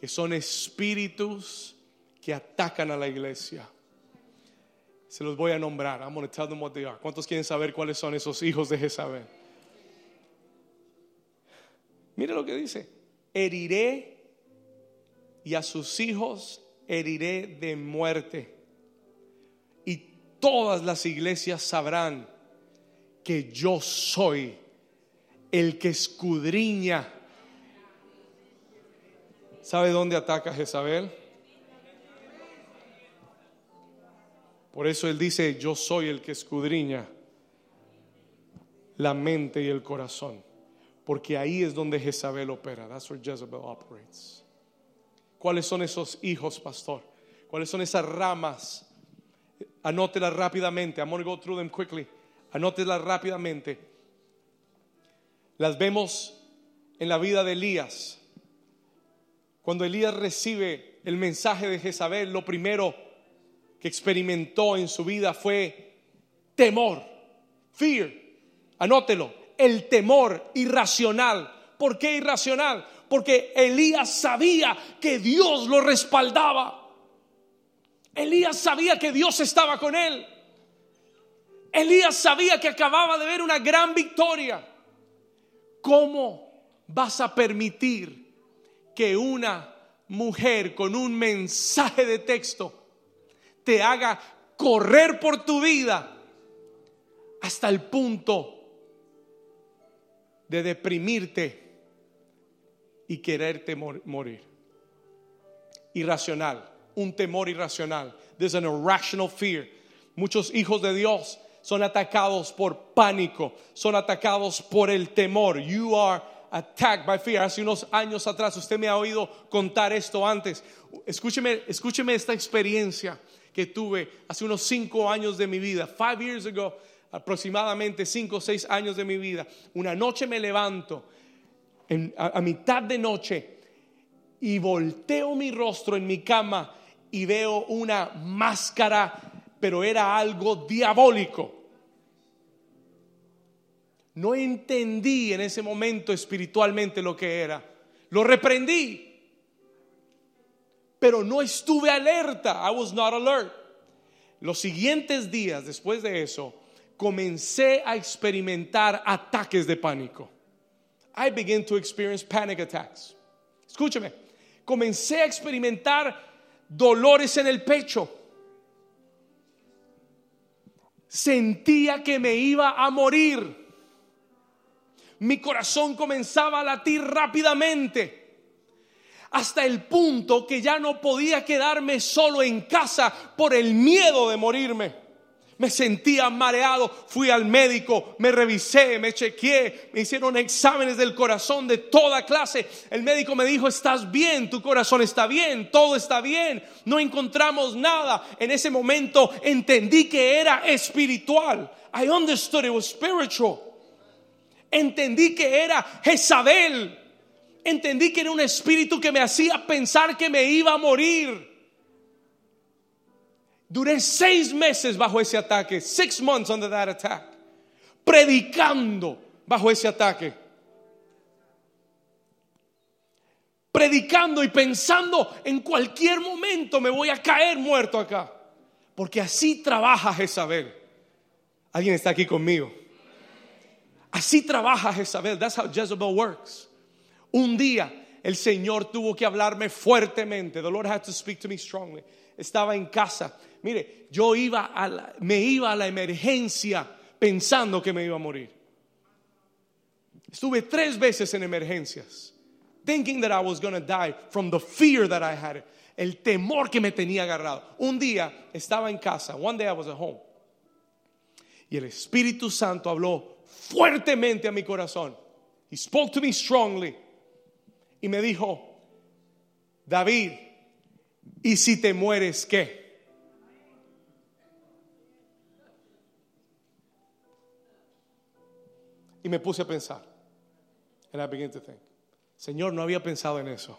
que son espíritus que atacan a la iglesia. Se los voy a nombrar. I'm going to tell them what they are. ¿Cuántos quieren saber cuáles son esos hijos de Jezabel? Mire lo que dice. Heriré y a sus hijos heriré de muerte. Y todas las iglesias sabrán que yo soy el que escudriña. ¿Sabe dónde ataca Jezabel? Por eso él dice, yo soy el que escudriña la mente y el corazón. Porque ahí es donde Jezabel opera. That's where Jezebel operates. ¿Cuáles son esos hijos, pastor? ¿Cuáles son esas ramas? Anótelas rápidamente. I'm going to go through them quickly. Anótelas rápidamente. Las vemos en la vida de Elías. Cuando Elías recibe el mensaje de Jezabel, lo primero que experimentó en su vida fue temor, fear. Anótelo, el temor irracional. ¿Por qué irracional? Porque Elías sabía que Dios lo respaldaba. Elías sabía que Dios estaba con él. Elías sabía que acababa de ver una gran victoria. ¿Cómo vas a permitir que una mujer con un mensaje de texto te haga correr por tu vida hasta el punto de deprimirte y quererte morir. Irracional, un temor irracional. There's an irrational fear. Muchos hijos de Dios son atacados por pánico, son atacados por el temor. You are attacked by fear. Hace unos años atrás, usted me ha oído contar esto antes. Escúcheme, escúcheme esta experiencia que tuve hace unos cinco años de mi vida. Five years ago, aproximadamente cinco o seis años de mi vida. Una noche me levanto a, mitad de noche y volteo mi rostro en mi cama y veo una máscara, pero era algo diabólico. No entendí en ese momento espiritualmente lo que era. Lo reprendí pero no estuve alerta. I was not alert. Los siguientes días después de eso, comencé a experimentar ataques de pánico. I began to experience panic attacks. Escúcheme, comencé a experimentar dolores en el pecho. Sentía que me iba a morir. Mi corazón comenzaba a latir rápidamente hasta el punto que ya no podía quedarme solo en casa por el miedo de morirme. Me sentía mareado, fui al médico, me revisé, me chequeé, me hicieron exámenes del corazón de toda clase. El médico me dijo, estás bien, tu corazón está bien, todo está bien, no encontramos nada. En ese momento entendí que era espiritual. I understood it was spiritual. Entendí que era Jezabel entendí que era un espíritu que me hacía pensar que me iba a morir. Duré seis meses bajo ese ataque, six months under that attack, predicando bajo ese ataque. Predicando y pensando en cualquier momento me voy a caer muerto acá. Porque así trabaja Jezabel. ¿Alguien está aquí conmigo? Así trabaja Jezabel. That's how Jezebel works. Un día el Señor tuvo que hablarme fuertemente. The Lord had to speak to me strongly. Estaba en casa. Mire, yo iba a la, me iba a la emergencia pensando que me iba a morir. Estuve tres veces en emergencias. Thinking that I was going to die from the fear that I had. El temor que me tenía agarrado. Un día estaba en casa. One day I was at home. Y el Espíritu Santo habló fuertemente a mi corazón. He spoke to me strongly y me dijo, David, ¿y si te mueres qué? Y me puse a pensar. And I began to think. Señor, no había pensado en eso.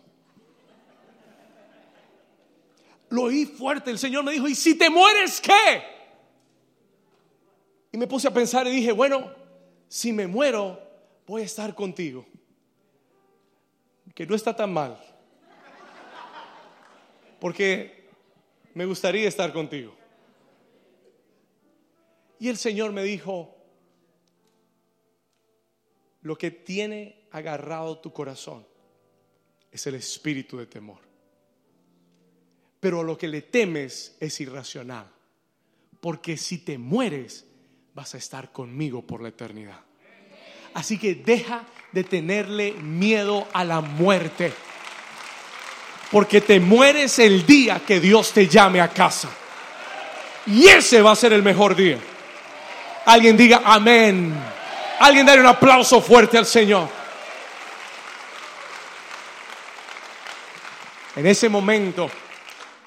lo oí fuerte. El Señor me dijo, ¿y si te mueres qué? Y me puse a pensar y dije, bueno, si me muero, voy a estar contigo. Que no está tan mal. Porque me gustaría estar contigo. Y el Señor me dijo, lo que tiene agarrado tu corazón es el espíritu de temor. Pero lo que le temes es irracional. Porque si te mueres, vas a estar conmigo por la eternidad. Así que deja de tenerle miedo a la muerte. Porque te mueres el día que Dios te llame a casa. Y ese va a ser el mejor día. Alguien diga amén. Alguien dale un aplauso fuerte al Señor. En ese momento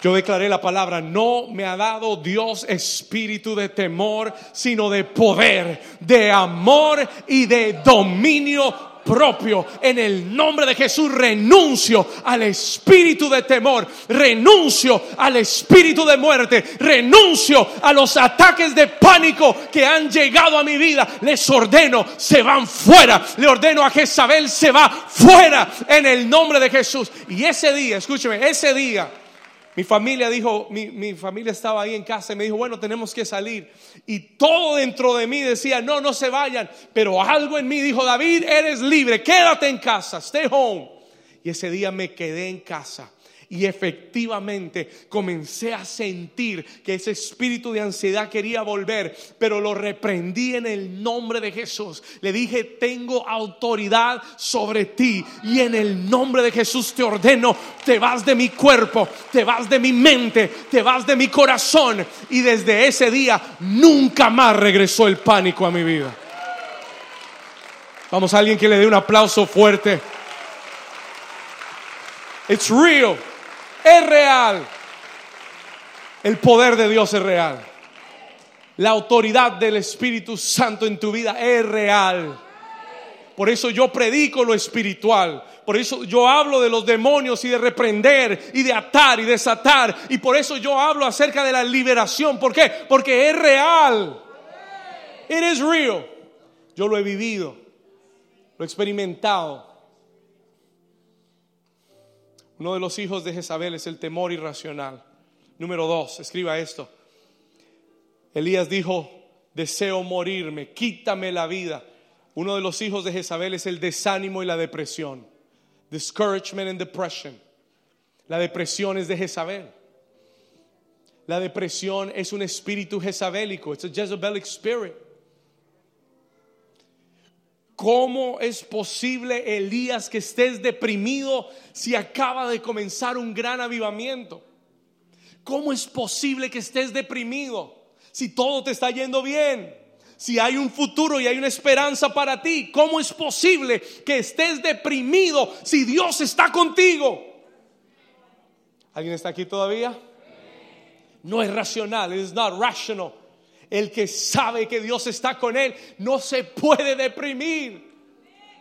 yo declaré la palabra, no me ha dado Dios espíritu de temor, sino de poder, de amor y de dominio propio. En el nombre de Jesús renuncio al espíritu de temor, renuncio al espíritu de muerte, renuncio a los ataques de pánico que han llegado a mi vida. Les ordeno, se van fuera. Le ordeno a Jezabel, se va fuera en el nombre de Jesús. Y ese día, escúcheme, ese día mi familia dijo, mi, familia estaba ahí en casa y me dijo, bueno, tenemos que salir. Y todo dentro de mí decía, no, no se vayan. Pero algo en mí dijo, David, eres libre, quédate en casa, stay home. Y ese día me quedé en casa. Y efectivamente comencé a sentir que ese espíritu de ansiedad quería volver, pero lo reprendí en el nombre de Jesús. Le dije, tengo autoridad sobre ti y en el nombre de Jesús te ordeno, te vas de mi cuerpo, te vas de mi mente, te vas de mi corazón. Y desde ese día nunca más regresó el pánico a mi vida. Vamos a alguien que le dé un aplauso fuerte. It's real es real. El poder de Dios es real. La autoridad del Espíritu Santo en tu vida es real. Por eso yo predico lo espiritual. Por eso yo hablo de los demonios y de reprender y de atar y desatar. Y por eso yo hablo acerca de la liberación. ¿Por qué? Porque es real. It is real. Yo lo he vivido. Lo he experimentado. Uno de los hijos de Jezabel es el temor irracional. Número dos, escriba esto. Elías dijo, deseo morirme, quítame la vida. Uno de los hijos de Jezabel es el desánimo y la depresión. Discouragement and depression. La depresión es de Jezabel. La depresión es un espíritu jezabélico. It's a Jezebelic spirit. ¿Cómo es posible, Elías, que estés deprimido si acaba de comenzar un gran avivamiento? ¿Cómo es posible que estés deprimido si todo te está yendo bien? Si hay un futuro y hay una esperanza para ti, ¿cómo es posible que estés deprimido si Dios está contigo? ¿Alguien está aquí todavía? No es racional, es not rational. El que sabe que Dios está con él no se puede deprimir.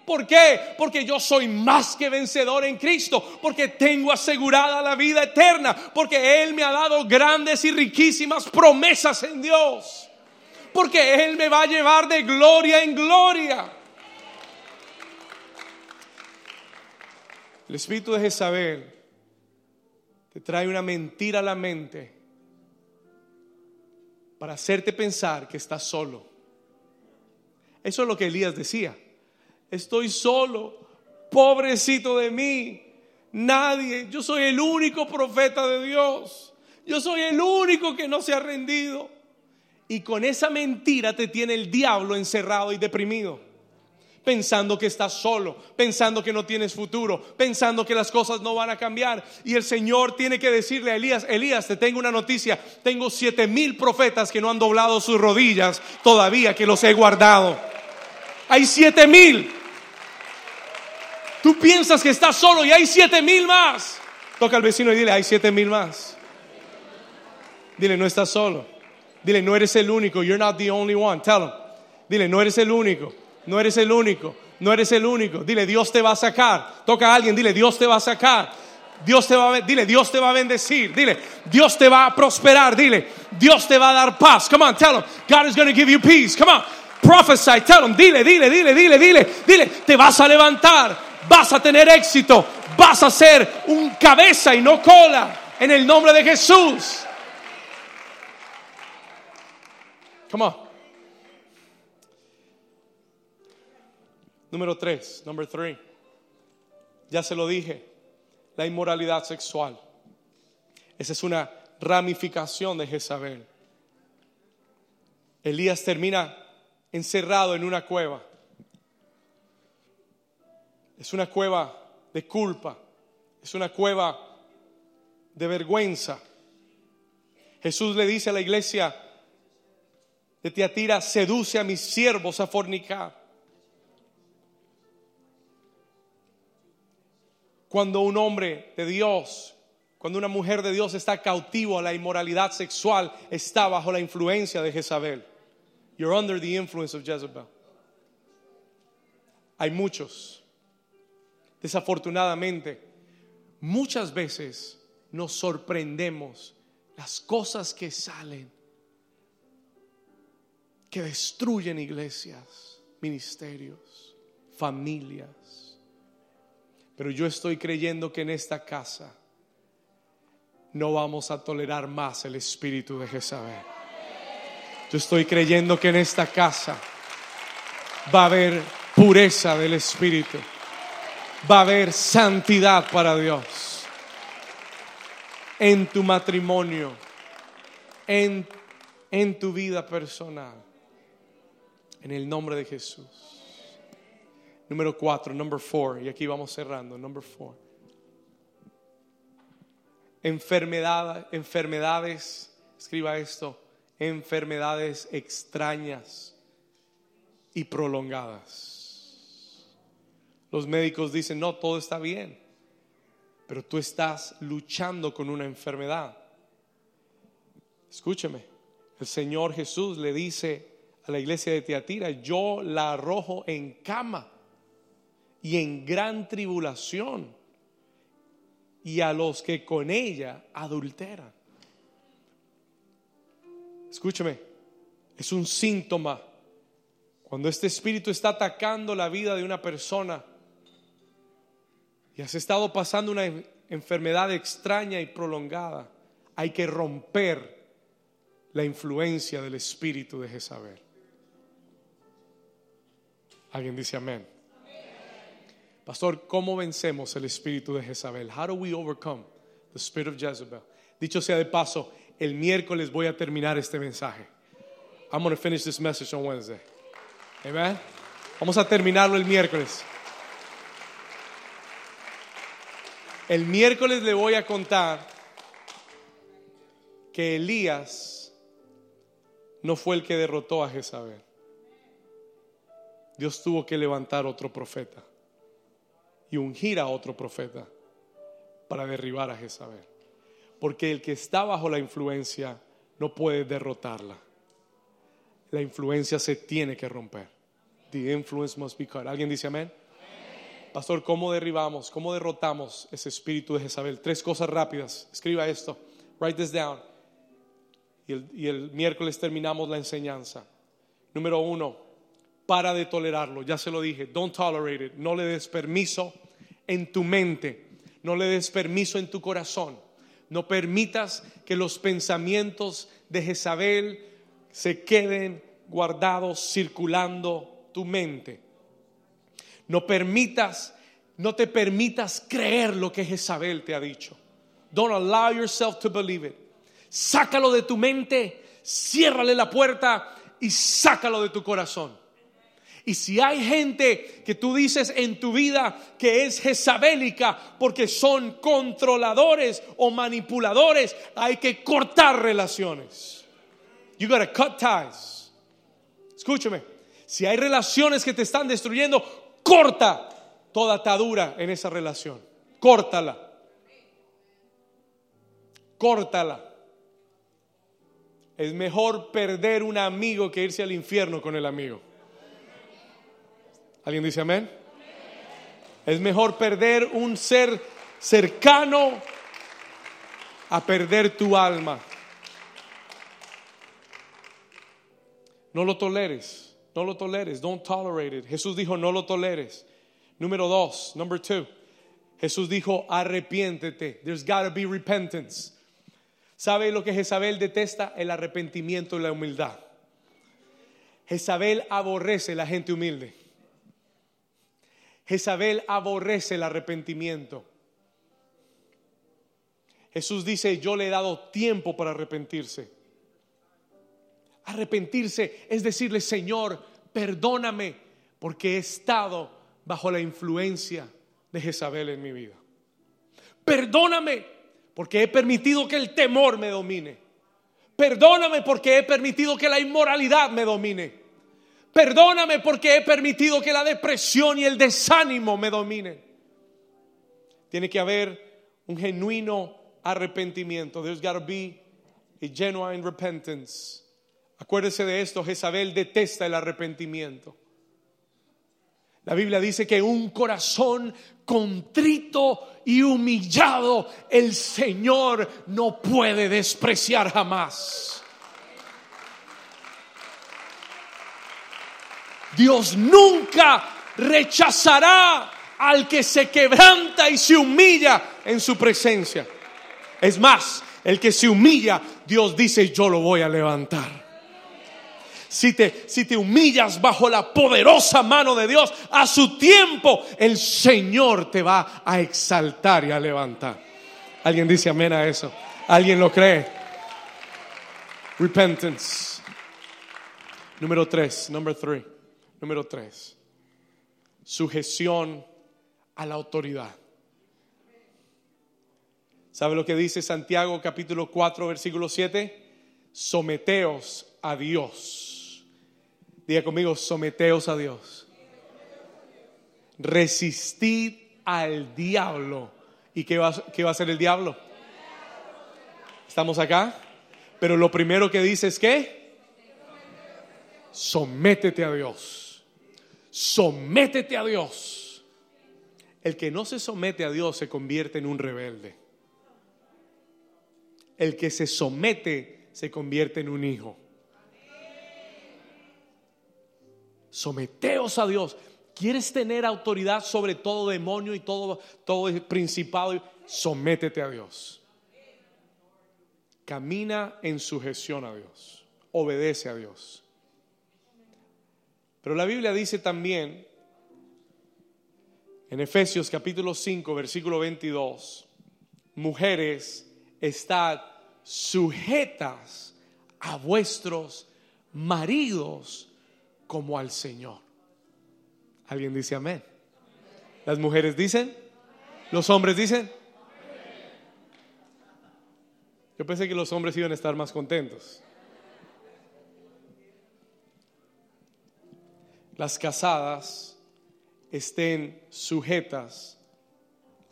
¿Por qué? Porque yo soy más que vencedor en Cristo, porque tengo asegurada la vida eterna, porque Él me ha dado grandes y riquísimas promesas en Dios, porque Él me va a llevar de gloria en gloria. El espíritu de Jezabel te trae una mentira a la mente para hacerte pensar que estás solo. Eso es lo que Elías decía. Estoy solo, pobrecito de mí. Nadie, yo soy el único profeta de Dios. Yo soy el único que no se ha rendido. Y con esa mentira te tiene el diablo encerrado y deprimido pensando que estás solo, pensando que no tienes futuro, pensando que las cosas no van a cambiar. Y el Señor tiene que decirle a Elías, Elías, te tengo una noticia, tengo siete mil profetas que no han doblado sus rodillas todavía, que los he guardado. Hay siete mil. Tú piensas que estás solo y hay siete mil más. Toca al vecino y dile, hay siete mil más. Dile, no estás solo. Dile, no eres el único. You're not the only one. Tell him. Dile, no eres el único. No eres el único, no eres el único. Dile, Dios te va a sacar. Toca a alguien, dile, Dios te va a sacar. Dios te va a, dile, Dios te va a bendecir. Dile, Dios te va a prosperar. Dile, Dios te va a dar paz. Come on, tell them. God is going to give you peace. Come on. Prophesy, tell them. Dile, dile, dile, dile, dile. Dile, te vas a levantar. Vas a tener éxito. Vas a ser un cabeza y no cola. En el nombre de Jesús. Come on. Número tres, number three. Ya se lo dije, la inmoralidad sexual. Esa es una ramificación de Jezabel. Elías termina encerrado en una cueva. Es una cueva de culpa, es una cueva de vergüenza. Jesús le dice a la iglesia de Tiatira, seduce a mis siervos a fornicar. Cuando un hombre de Dios, cuando una mujer de Dios está cautivo a la inmoralidad sexual, está bajo la influencia de Jezabel. You're under the influence of Jezebel. Hay muchos. Desafortunadamente, muchas veces nos sorprendemos las cosas que salen, que destruyen iglesias, ministerios, familias. Pero yo estoy creyendo que en esta casa no vamos a tolerar más el espíritu de Jezabel. Yo estoy creyendo que en esta casa va a haber pureza del espíritu. Va a haber santidad para Dios. En tu matrimonio, en, en tu vida personal. En el nombre de Jesús. Número cuatro, number four, y aquí vamos cerrando, number four. Enfermedad, enfermedades, escriba esto, enfermedades extrañas y prolongadas. Los médicos dicen, no, todo está bien, pero tú estás luchando con una enfermedad. Escúcheme, el Señor Jesús le dice a la iglesia de Tiatira, yo la arrojo en cama y en gran tribulación y a los que con ella adulteran. Escúcheme, es un síntoma cuando este espíritu está atacando la vida de una persona y has estado pasando una enfermedad extraña y prolongada, hay que romper la influencia del espíritu de Jezabel. ¿Alguien dice amén? Pastor, ¿cómo vencemos el espíritu de Jezabel? How do we overcome the spirit of Jezebel? Dicho sea de paso, el miércoles voy a terminar este mensaje. I'm going to finish this message on Wednesday. Amen. Vamos a terminarlo el miércoles. El miércoles le voy a contar que Elías no fue el que derrotó a Jezabel. Dios tuvo que levantar otro profeta y ungir a otro profeta para derribar a Jezabel. Porque el que está bajo la influencia no puede derrotarla. La influencia se tiene que romper. The influence must be cut. ¿Alguien dice amén? Pastor, ¿cómo derribamos? ¿Cómo derrotamos ese espíritu de Jezabel? Tres cosas rápidas. Escriba esto. Write this down. Y el, y el miércoles terminamos la enseñanza. Número uno, para de tolerarlo. Ya se lo dije, don't tolerate it. No le des permiso en tu mente, no le des permiso en tu corazón. No permitas que los pensamientos de Jezabel se queden guardados circulando tu mente. No permitas, no te permitas creer lo que Jezabel te ha dicho. Don't allow yourself to believe it. Sácalo de tu mente, ciérrale la puerta y sácalo de tu corazón. Y si hay gente que tú dices en tu vida que es jezabélica porque son controladores o manipuladores, hay que cortar relaciones. You gotta cut ties. Escúchame, si hay relaciones que te están destruyendo, corta toda atadura en esa relación. Córtala. Córtala. Es mejor perder un amigo que irse al infierno con el amigo. ¿Alguien dice amén? Es mejor perder un ser cercano a perder tu alma. No lo toleres, no lo toleres, don't tolerate it. Jesús dijo, no lo toleres. Número dos, number two. Jesús dijo, arrepiéntete. There's gotta be repentance. ¿Sabe lo que Jezabel detesta? El arrepentimiento y la humildad. Jezabel aborrece la gente humilde. Jezabel aborrece el arrepentimiento. Jesús dice, yo le he dado tiempo para arrepentirse. Arrepentirse es decirle, Señor, perdóname porque he estado bajo la influencia de Jezabel en mi vida. Perdóname porque he permitido que el temor me domine. Perdóname porque he permitido que la inmoralidad me domine. Perdóname porque he permitido que la depresión y el desánimo me dominen. Tiene que haber un genuino arrepentimiento. There's got to be a genuine repentance. Acuérdese de esto, Jezabel detesta el arrepentimiento. La Biblia dice que un corazón contrito y humillado el Señor no puede despreciar jamás. Dios nunca rechazará al que se quebranta y se humilla en su presencia. Es más, el que se humilla, Dios dice, yo lo voy a levantar si te, si te humillas bajo la poderosa mano de Dios, a su tiempo el Señor te va a exaltar y a levantar. ¿Alguien dice amén a eso? ¿Alguien lo cree? Repentance. Número tres, number three. Número tres. Sujeción a la autoridad. ¿Sabe lo que dice Santiago capítulo 4 versículo 7? Someteos a Dios Diga conmigo, someteos a Dios. Resistid al diablo. ¿Y qué va, qué va a hacer el diablo? ¿Estamos acá? Pero lo primero que dice es que sométete a Dios. Sométete a Dios. El que no se somete a Dios se convierte en un rebelde. El que se somete se convierte en un hijo. Someteos a Dios. ¿Quieres tener autoridad sobre todo demonio y todo, todo principado? Sométete a Dios. Camina en sujeción a Dios. Obedece a Dios. Pero la Biblia dice también en Efesios capítulo 5, versículo 22, mujeres, estad sujetas a vuestros maridos como al Señor. ¿Alguien dice amén? ¿Las mujeres dicen? ¿Los hombres dicen? Yo pensé que los hombres iban a estar más contentos. Las casadas estén sujetas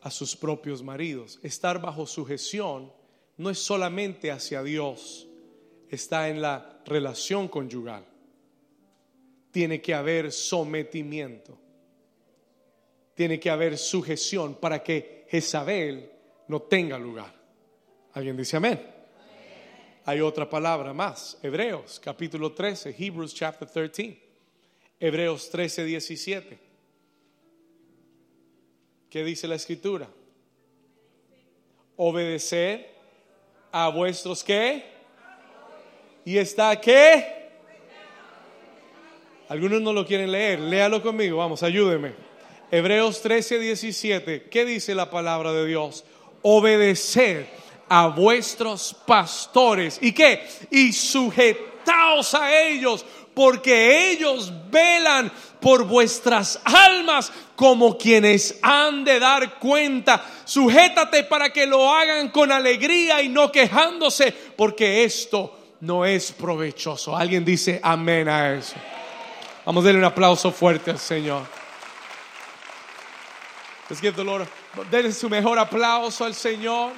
a sus propios maridos. Estar bajo sujeción no es solamente hacia Dios, está en la relación conyugal tiene que haber sometimiento. Tiene que haber sujeción para que Jezabel no tenga lugar. ¿Alguien dice amén? Hay otra palabra más. Hebreos capítulo 13, Hebrews chapter 13. Hebreos 13, 17. ¿Qué dice la escritura? Obedecer a vuestros qué? Y está qué? Algunos no lo quieren leer. Léalo conmigo. Vamos, ayúdeme. Hebreos 13, 17. ¿Qué dice la palabra de Dios? Obedecer a vuestros pastores. ¿Y qué? Y sujetaos a ellos, porque ellos velan por vuestras almas como quienes han de dar cuenta. Sujétate para que lo hagan con alegría y no quejándose, porque esto no es provechoso. Alguien dice amén a eso. Vamos a darle un aplauso fuerte al Señor. Let's give the Lord, denle su mejor aplauso al Señor.